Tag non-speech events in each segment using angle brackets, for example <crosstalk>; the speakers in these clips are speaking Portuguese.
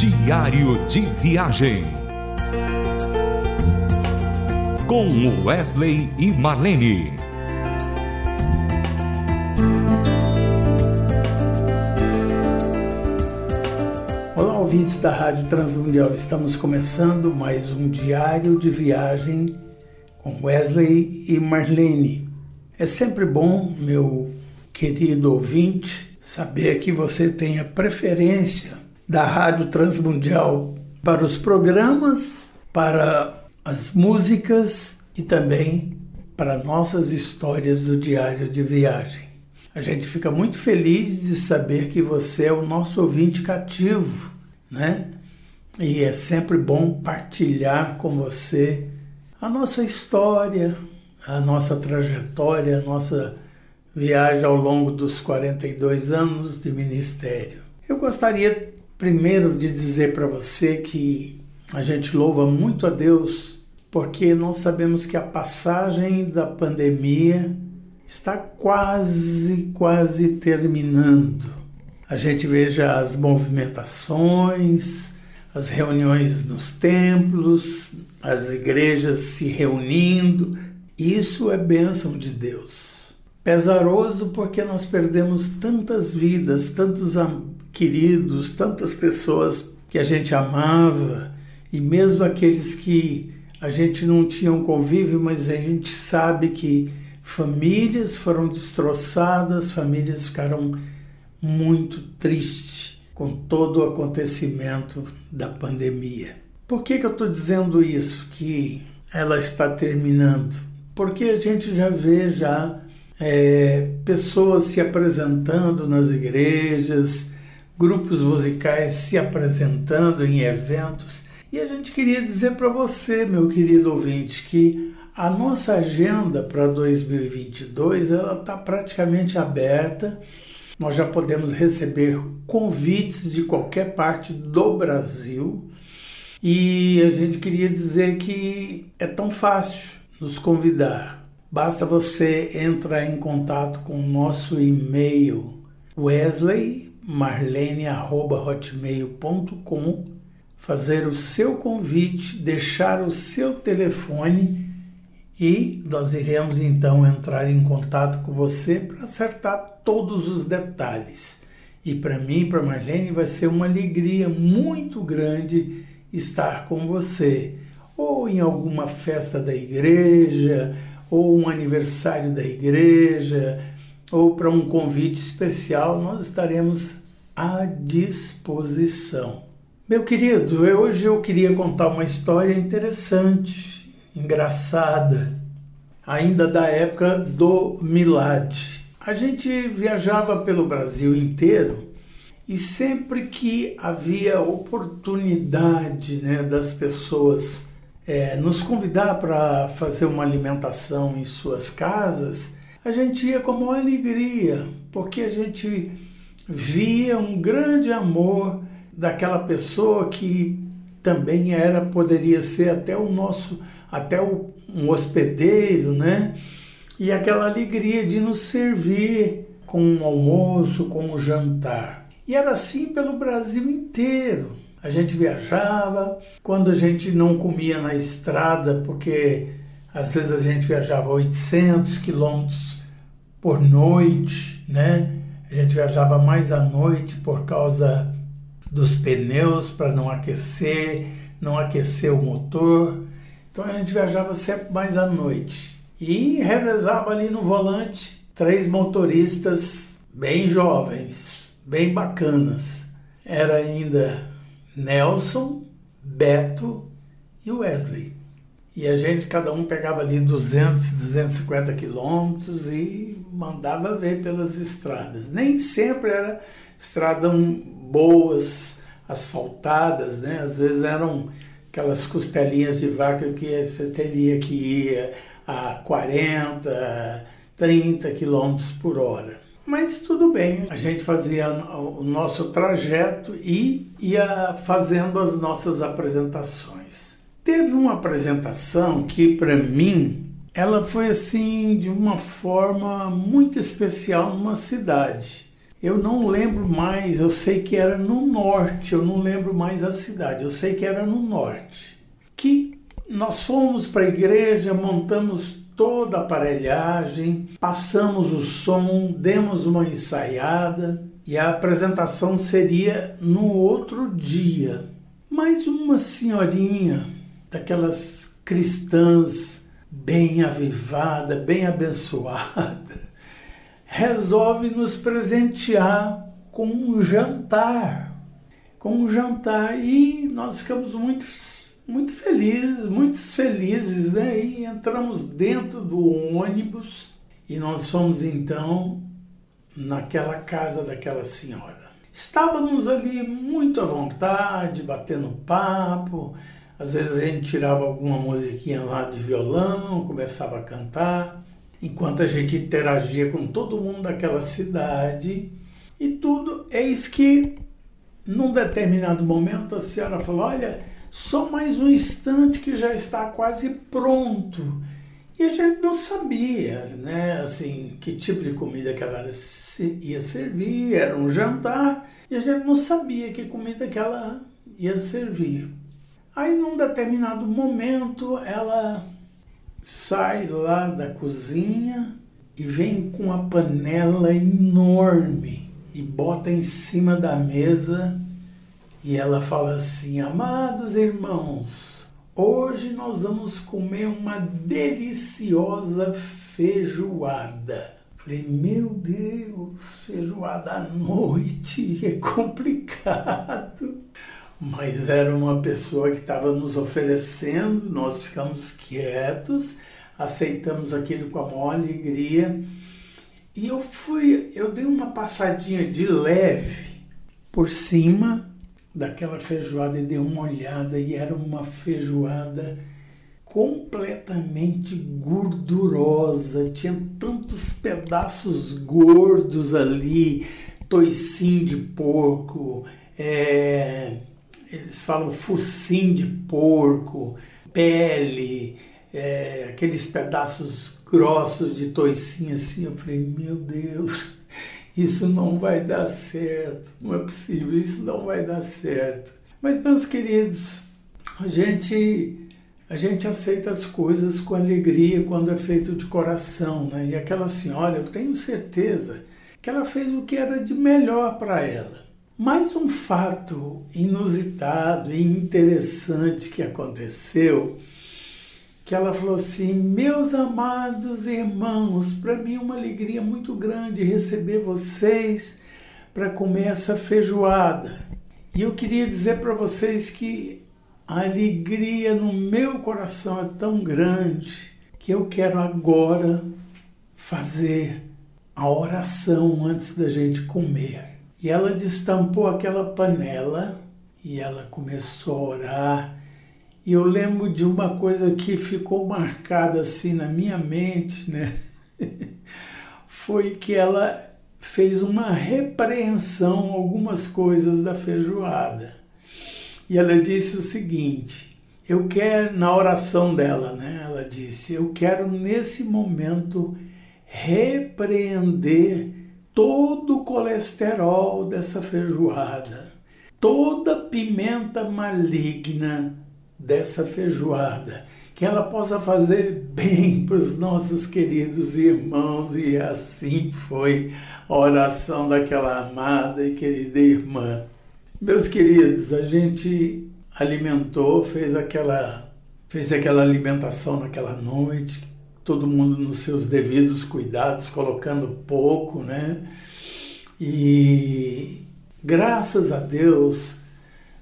Diário de Viagem. Com Wesley e Marlene. Olá, ouvintes da Rádio Transmundial. Estamos começando mais um Diário de Viagem com Wesley e Marlene. É sempre bom, meu querido ouvinte, saber que você tem a preferência da Rádio Transmundial para os programas, para as músicas e também para nossas histórias do diário de viagem. A gente fica muito feliz de saber que você é o nosso ouvinte cativo, né? E é sempre bom partilhar com você a nossa história, a nossa trajetória, a nossa viagem ao longo dos 42 anos de ministério. Eu gostaria primeiro de dizer para você que a gente louva muito a Deus porque nós sabemos que a passagem da pandemia está quase, quase terminando. A gente veja as movimentações, as reuniões nos templos, as igrejas se reunindo. Isso é bênção de Deus. Pesaroso porque nós perdemos tantas vidas, tantos queridos, tantas pessoas que a gente amava e mesmo aqueles que a gente não tinha um convívio, mas a gente sabe que famílias foram destroçadas, famílias ficaram muito tristes com todo o acontecimento da pandemia. Por que, que eu estou dizendo isso? Que ela está terminando? Porque a gente já vê já é, pessoas se apresentando nas igrejas, grupos musicais se apresentando em eventos. E a gente queria dizer para você, meu querido ouvinte, que a nossa agenda para 2022 ela está praticamente aberta. Nós já podemos receber convites de qualquer parte do Brasil e a gente queria dizer que é tão fácil nos convidar. Basta você entrar em contato com o nosso e-mail Wesley marlene.hotmail.com, fazer o seu convite, deixar o seu telefone e nós iremos então entrar em contato com você para acertar todos os detalhes. E para mim, para Marlene, vai ser uma alegria muito grande estar com você, ou em alguma festa da igreja, ou um aniversário da igreja, ou para um convite especial, nós estaremos à disposição. Meu querido, hoje eu queria contar uma história interessante, engraçada, ainda da época do Milad. A gente viajava pelo Brasil inteiro e sempre que havia oportunidade né, das pessoas é, nos convidar para fazer uma alimentação em suas casas, a gente ia com uma alegria, porque a gente via um grande amor daquela pessoa que também era poderia ser até o nosso até o, um hospedeiro, né? E aquela alegria de nos servir com um almoço, com um jantar. E era assim pelo Brasil inteiro. A gente viajava, quando a gente não comia na estrada, porque às vezes a gente viajava 800 quilômetros por noite, né? A gente viajava mais à noite por causa dos pneus para não aquecer, não aquecer o motor. Então a gente viajava sempre mais à noite. E revezava ali no volante três motoristas bem jovens, bem bacanas. Era ainda Nelson, Beto e Wesley. E a gente, cada um pegava ali 200, 250 quilômetros e mandava ver pelas estradas. Nem sempre era estradas boas, asfaltadas, né? Às vezes eram aquelas costelinhas de vaca que você teria que ir a 40, 30 quilômetros por hora. Mas tudo bem, a gente fazia o nosso trajeto e ia fazendo as nossas apresentações. Teve uma apresentação que, para mim, ela foi assim de uma forma muito especial numa cidade. Eu não lembro mais, eu sei que era no norte, eu não lembro mais a cidade, eu sei que era no norte. Que nós fomos para a igreja, montamos toda a aparelhagem, passamos o som, demos uma ensaiada e a apresentação seria no outro dia. Mas uma senhorinha, daquelas cristãs bem avivada, bem abençoada, <laughs> resolve nos presentear com um jantar. Com um jantar. E nós ficamos muito, muito felizes, muito felizes, né? E entramos dentro do ônibus e nós fomos então naquela casa daquela senhora. Estávamos ali muito à vontade, batendo papo. Às vezes a gente tirava alguma musiquinha lá de violão, começava a cantar enquanto a gente interagia com todo mundo daquela cidade e tudo. Eis que, num determinado momento, a senhora falou: Olha, só mais um instante que já está quase pronto. E a gente não sabia, né, assim, que tipo de comida que ela ia servir, era um jantar, e a gente não sabia que comida que ela ia servir. Aí, num determinado momento, ela sai lá da cozinha e vem com uma panela enorme e bota em cima da mesa e ela fala assim: Amados irmãos, hoje nós vamos comer uma deliciosa feijoada. Falei, meu Deus, feijoada à noite <laughs> é complicado mas era uma pessoa que estava nos oferecendo, nós ficamos quietos, aceitamos aquilo com a maior alegria. E eu fui, eu dei uma passadinha de leve por cima daquela feijoada e dei uma olhada e era uma feijoada completamente gordurosa, tinha tantos pedaços gordos ali, toicinho de porco, é, eles falam focinho de porco, pele, é, aqueles pedaços grossos de toicinho assim. Eu falei, meu Deus, <laughs> isso não vai dar certo, não é possível, isso não vai dar certo. Mas, meus queridos, a gente, a gente aceita as coisas com alegria quando é feito de coração. Né? E aquela senhora, eu tenho certeza que ela fez o que era de melhor para ela. Mais um fato inusitado e interessante que aconteceu, que ela falou assim: "Meus amados irmãos, para mim é uma alegria muito grande receber vocês para comer essa feijoada. E eu queria dizer para vocês que a alegria no meu coração é tão grande que eu quero agora fazer a oração antes da gente comer. E ela destampou aquela panela e ela começou a orar. E eu lembro de uma coisa que ficou marcada assim na minha mente, né? <laughs> Foi que ela fez uma repreensão a algumas coisas da feijoada. E ela disse o seguinte: eu quero, na oração dela, né? Ela disse: eu quero nesse momento repreender todo o colesterol dessa feijoada, toda pimenta maligna dessa feijoada, que ela possa fazer bem para os nossos queridos irmãos, e assim foi a oração daquela amada e querida irmã. Meus queridos, a gente alimentou, fez aquela, fez aquela alimentação naquela noite, todo mundo nos seus devidos cuidados, colocando pouco, né? E graças a Deus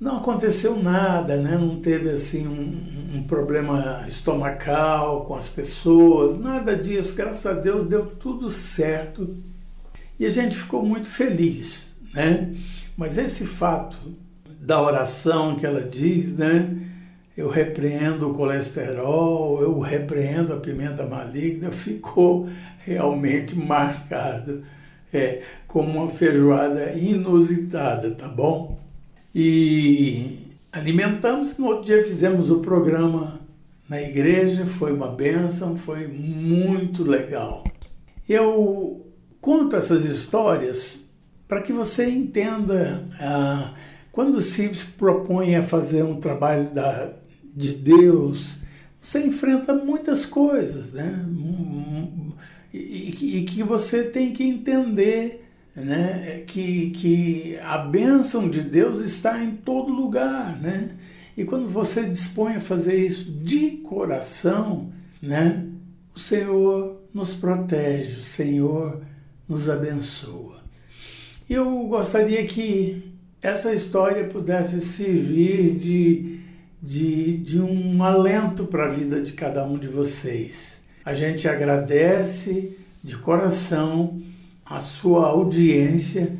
não aconteceu nada, né? Não teve assim um, um problema estomacal com as pessoas, nada disso. Graças a Deus deu tudo certo e a gente ficou muito feliz, né? Mas esse fato da oração que ela diz, né? Eu repreendo o colesterol, eu repreendo a pimenta maligna, <laughs> ficou realmente marcado é, como uma feijoada inusitada, tá bom? E alimentamos, no outro dia fizemos o programa na igreja, foi uma benção, foi muito legal. Eu conto essas histórias para que você entenda ah, quando se propõe a fazer um trabalho da, de Deus, você enfrenta muitas coisas, né? E, que você tem que entender né? que, que a bênção de Deus está em todo lugar. Né? E quando você dispõe a fazer isso de coração, né? o Senhor nos protege, o Senhor nos abençoa. Eu gostaria que essa história pudesse servir de, de, de um alento para a vida de cada um de vocês. A gente agradece de coração a sua audiência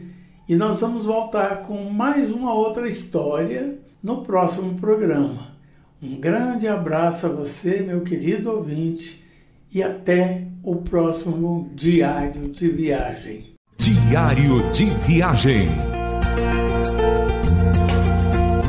e nós vamos voltar com mais uma outra história no próximo programa. Um grande abraço a você, meu querido ouvinte, e até o próximo Diário de Viagem. Diário de Viagem.